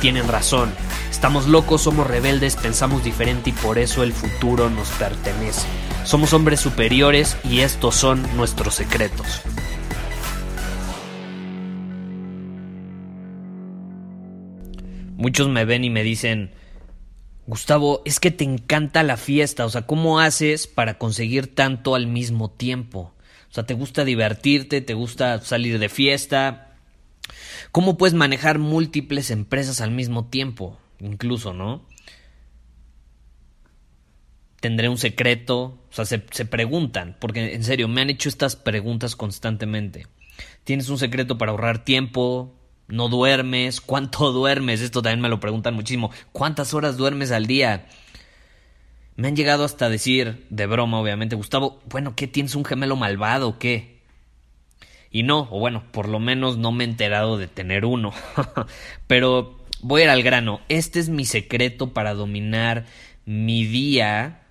tienen razón. Estamos locos, somos rebeldes, pensamos diferente y por eso el futuro nos pertenece. Somos hombres superiores y estos son nuestros secretos. Muchos me ven y me dicen, Gustavo, es que te encanta la fiesta, o sea, ¿cómo haces para conseguir tanto al mismo tiempo? O sea, ¿te gusta divertirte? ¿Te gusta salir de fiesta? ¿Cómo puedes manejar múltiples empresas al mismo tiempo? Incluso, ¿no? ¿Tendré un secreto? O sea, se, se preguntan, porque en serio, me han hecho estas preguntas constantemente. ¿Tienes un secreto para ahorrar tiempo, no duermes, cuánto duermes, esto también me lo preguntan muchísimo, cuántas horas duermes al día. Me han llegado hasta decir, de broma obviamente, Gustavo, bueno, ¿qué tienes un gemelo malvado qué? Y no, o bueno, por lo menos no me he enterado de tener uno. Pero voy a ir al grano, este es mi secreto para dominar mi día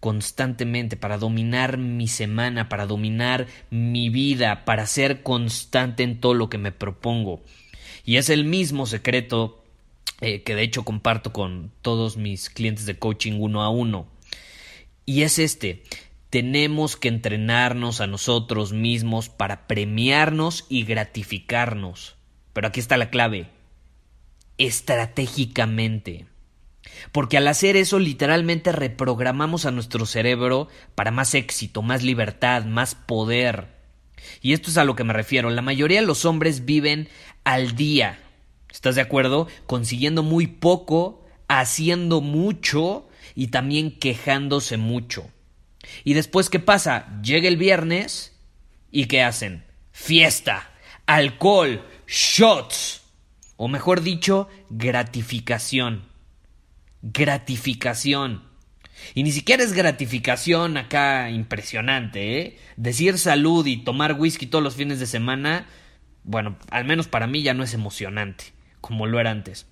constantemente, para dominar mi semana, para dominar mi vida, para ser constante en todo lo que me propongo. Y es el mismo secreto eh, que de hecho comparto con todos mis clientes de coaching uno a uno. Y es este, tenemos que entrenarnos a nosotros mismos para premiarnos y gratificarnos. Pero aquí está la clave, estratégicamente. Porque al hacer eso literalmente reprogramamos a nuestro cerebro para más éxito, más libertad, más poder. Y esto es a lo que me refiero. La mayoría de los hombres viven al día. ¿Estás de acuerdo? Consiguiendo muy poco, haciendo mucho y también quejándose mucho. Y después, ¿qué pasa? Llega el viernes y ¿qué hacen? Fiesta, alcohol, shots. O mejor dicho, gratificación gratificación. Y ni siquiera es gratificación acá impresionante, ¿eh? Decir salud y tomar whisky todos los fines de semana, bueno, al menos para mí ya no es emocionante, como lo era antes.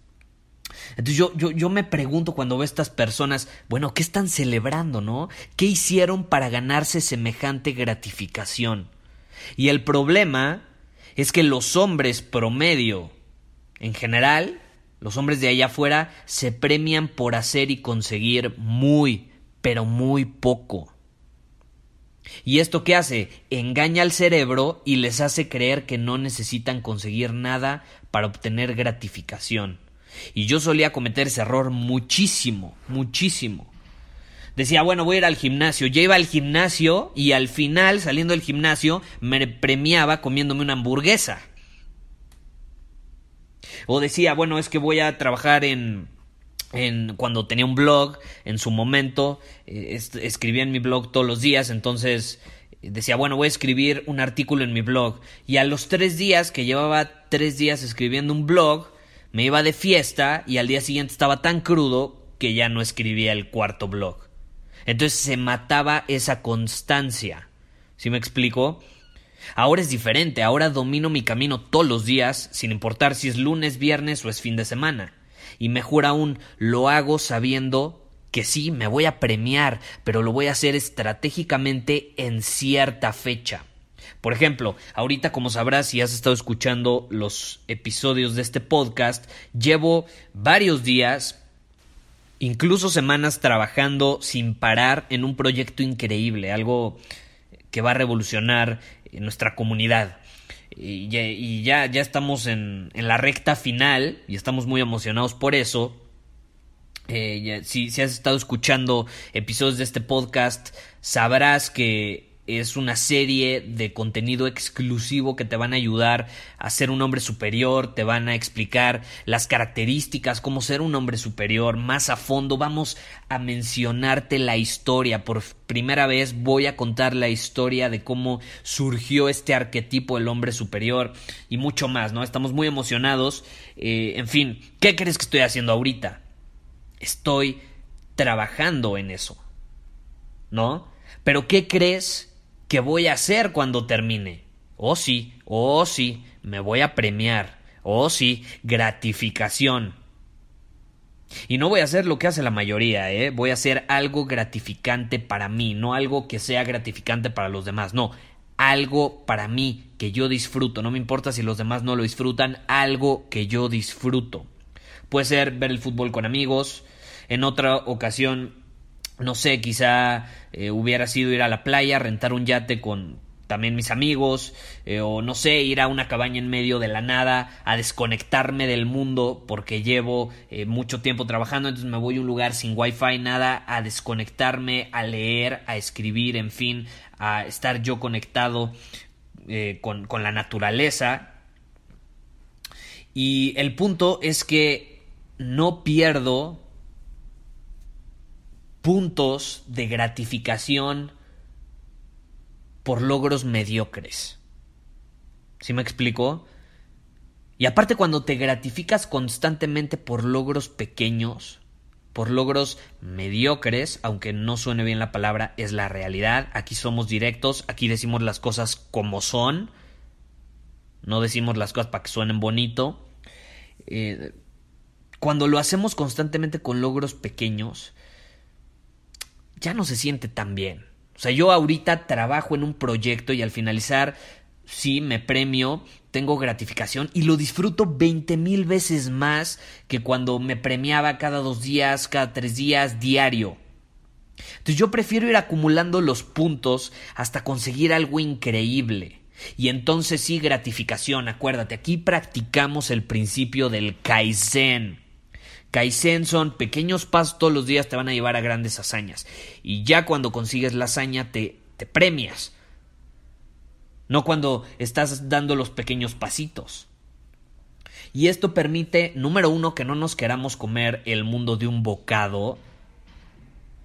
Entonces yo, yo, yo me pregunto cuando veo a estas personas, bueno, ¿qué están celebrando, no? ¿Qué hicieron para ganarse semejante gratificación? Y el problema es que los hombres promedio, en general, los hombres de allá afuera se premian por hacer y conseguir muy, pero muy poco. ¿Y esto qué hace? Engaña al cerebro y les hace creer que no necesitan conseguir nada para obtener gratificación. Y yo solía cometer ese error muchísimo, muchísimo. Decía, bueno, voy a ir al gimnasio. Ya iba al gimnasio y al final, saliendo del gimnasio, me premiaba comiéndome una hamburguesa. O decía, bueno, es que voy a trabajar en, en, cuando tenía un blog en su momento, eh, escribía en mi blog todos los días, entonces eh, decía, bueno, voy a escribir un artículo en mi blog. Y a los tres días, que llevaba tres días escribiendo un blog, me iba de fiesta y al día siguiente estaba tan crudo que ya no escribía el cuarto blog. Entonces se mataba esa constancia. ¿Sí me explico? Ahora es diferente, ahora domino mi camino todos los días, sin importar si es lunes, viernes o es fin de semana. Y mejor aún, lo hago sabiendo que sí, me voy a premiar, pero lo voy a hacer estratégicamente en cierta fecha. Por ejemplo, ahorita como sabrás si has estado escuchando los episodios de este podcast, llevo varios días, incluso semanas trabajando sin parar en un proyecto increíble, algo que va a revolucionar nuestra comunidad. Y, ya, ya, estamos en, la recta final y estamos muy emocionados por eso. Eh, si, si has estado escuchando episodios de este podcast, sabrás que es una serie de contenido exclusivo que te van a ayudar a ser un hombre superior, te van a explicar las características, cómo ser un hombre superior más a fondo. Vamos a mencionarte la historia. Por primera vez voy a contar la historia de cómo surgió este arquetipo del hombre superior y mucho más, ¿no? Estamos muy emocionados. Eh, en fin, ¿qué crees que estoy haciendo ahorita? Estoy trabajando en eso. ¿No? Pero ¿qué crees ¿Qué voy a hacer cuando termine? Oh sí, oh sí, me voy a premiar. Oh sí, gratificación. Y no voy a hacer lo que hace la mayoría, ¿eh? Voy a hacer algo gratificante para mí, no algo que sea gratificante para los demás, no, algo para mí que yo disfruto, no me importa si los demás no lo disfrutan, algo que yo disfruto. Puede ser ver el fútbol con amigos, en otra ocasión no sé, quizá eh, hubiera sido ir a la playa, rentar un yate con también mis amigos, eh, o no sé, ir a una cabaña en medio de la nada, a desconectarme del mundo porque llevo eh, mucho tiempo trabajando, entonces me voy a un lugar sin wifi, nada, a desconectarme, a leer, a escribir, en fin, a estar yo conectado con, con la naturaleza. Y el punto es que no pierdo puntos de gratificación por logros mediocres. ¿Sí me explico? Y aparte cuando te gratificas constantemente por logros pequeños, por logros mediocres, aunque no suene bien la palabra, es la realidad. Aquí somos directos, aquí decimos las cosas como son, no decimos las cosas para que suenen bonito. Eh, cuando lo hacemos constantemente con logros pequeños, ya no se siente tan bien. O sea, yo ahorita trabajo en un proyecto y al finalizar, sí, me premio, tengo gratificación y lo disfruto veinte mil veces más que cuando me premiaba cada dos días, cada tres días, diario. Entonces yo prefiero ir acumulando los puntos hasta conseguir algo increíble. Y entonces sí, gratificación, acuérdate, aquí practicamos el principio del Kaizen. Kaizen son pequeños pasos todos los días te van a llevar a grandes hazañas. Y ya cuando consigues la hazaña te, te premias. No cuando estás dando los pequeños pasitos. Y esto permite, número uno, que no nos queramos comer el mundo de un bocado.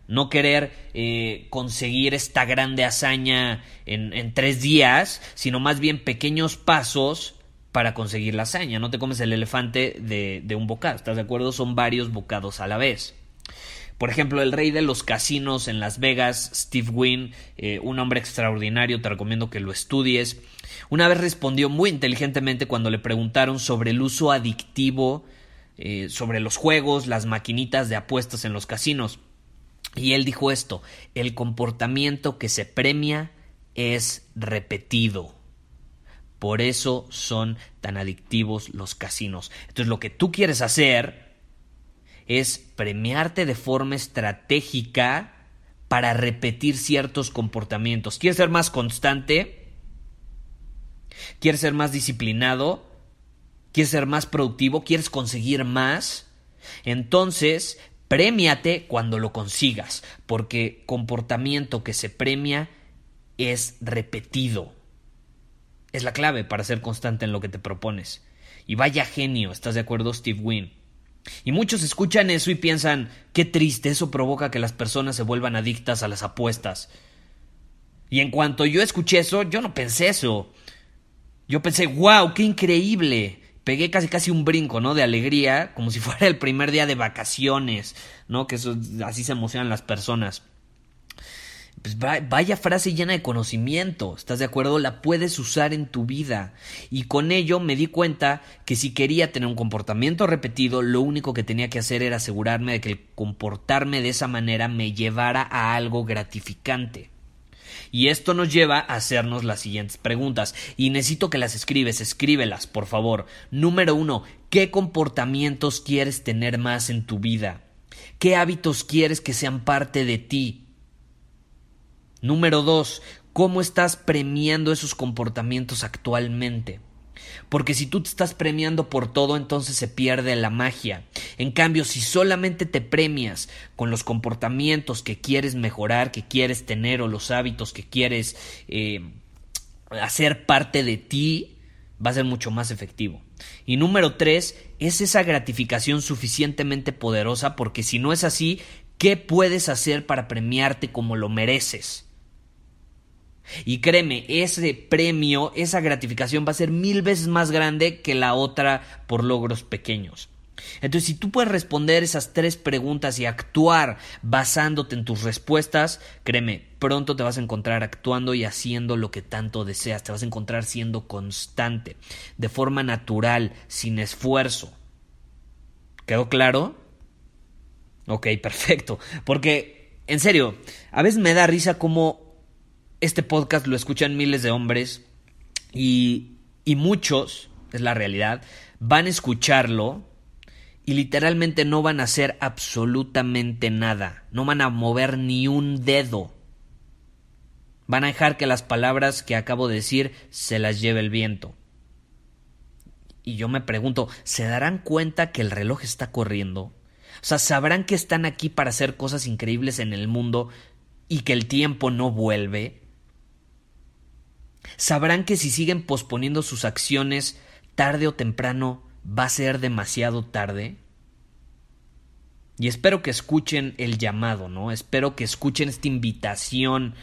No querer eh, conseguir esta grande hazaña en, en tres días, sino más bien pequeños pasos para conseguir la hazaña. No te comes el elefante de, un bocado, ¿estás de acuerdo? Son varios bocados a la vez. Por ejemplo, el rey de los casinos en Las Vegas, Steve Wynn, eh, un hombre extraordinario, te recomiendo que lo estudies. Una vez respondió muy inteligentemente cuando le preguntaron sobre el uso adictivo, eh, sobre los juegos, las maquinitas de apuestas en los casinos. Y él dijo esto, el comportamiento que se premia es repetido. Por eso son tan adictivos los casinos. Entonces lo que tú quieres hacer es premiarte de forma estratégica para repetir ciertos comportamientos. ¿Quieres ser más constante? ¿Quieres ser más disciplinado? ¿Quieres ser más productivo? ¿Quieres conseguir más? Entonces, premiate cuando lo consigas, porque comportamiento que se premia es repetido es la clave para ser constante en lo que te propones. Y vaya genio, ¿estás de acuerdo, Steve Wynn? Y muchos escuchan eso y piensan, qué triste, eso provoca que las personas se vuelvan adictas a las apuestas. Y en cuanto yo escuché eso, yo no pensé eso. Yo pensé, wow, qué increíble. Pegué casi casi un brinco, ¿no? De alegría, como si fuera el primer día de vacaciones, ¿no? Que así se emocionan las personas. Pues vaya frase llena de conocimiento, ¿estás de acuerdo? La puedes usar en tu vida. Y con ello me di cuenta que si quería tener un comportamiento repetido, lo único que tenía que hacer era asegurarme de que el comportarme de esa manera me llevara a algo gratificante. Y esto nos lleva a hacernos las siguientes preguntas. Y necesito que las escribes, escríbelas, por favor. Número uno, ¿qué comportamientos quieres tener más en tu vida? ¿Qué hábitos quieres que sean parte de ti? Número dos, ¿cómo estás premiando esos comportamientos actualmente? Porque si tú te estás premiando por todo, entonces se pierde la magia. En cambio, si solamente te premias con los comportamientos que quieres mejorar, que quieres tener o los hábitos que quieres eh, hacer parte de ti, va a ser mucho más efectivo. Y número tres, es esa gratificación suficientemente poderosa porque si no es así, ¿qué puedes hacer para premiarte como lo mereces? Y créeme, ese premio, esa gratificación va a ser mil veces más grande que la otra por logros pequeños. Entonces, si tú puedes responder esas tres preguntas y actuar basándote en tus respuestas, créeme, pronto te vas a encontrar actuando y haciendo lo que tanto deseas. Te vas a encontrar siendo constante, de forma natural, sin esfuerzo. ¿Quedó claro? Ok, perfecto. Porque, en serio, a veces me da risa como este podcast lo escuchan miles de hombres y, y muchos, es la realidad, van a escucharlo y literalmente no van a hacer absolutamente nada, no van a mover ni un dedo. Van a dejar que las palabras que acabo de decir se las lleve el viento. Y yo me pregunto, ¿se darán cuenta que el reloj está corriendo? O sea, ¿sabrán que están aquí para hacer cosas increíbles en el mundo y que el tiempo no vuelve? Sabrán que si siguen posponiendo sus acciones, tarde o temprano va a ser demasiado tarde. Y espero que escuchen el llamado, ¿no? Espero que escuchen esta invitación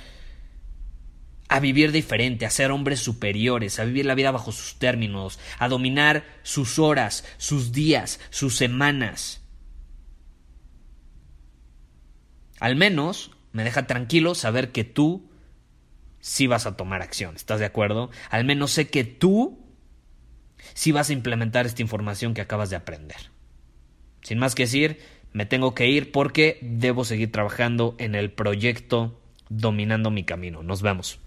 a vivir diferente, a ser hombres superiores, a vivir la vida bajo sus términos, a dominar sus horas, sus días, sus semanas. Al menos me deja tranquilo saber que tú sí vas a tomar acción. ¿Estás de acuerdo? Al menos sé que tú sí vas a implementar esta información que acabas de aprender. Sin más que decir, me tengo que ir porque debo seguir trabajando en el proyecto Dominando mi Camino. Nos vemos.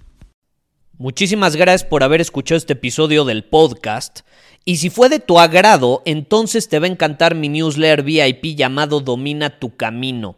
Muchísimas gracias por haber escuchado este episodio del podcast. Y si fue de tu agrado, entonces te va a encantar mi newsletter VIP llamado Domina tu Camino.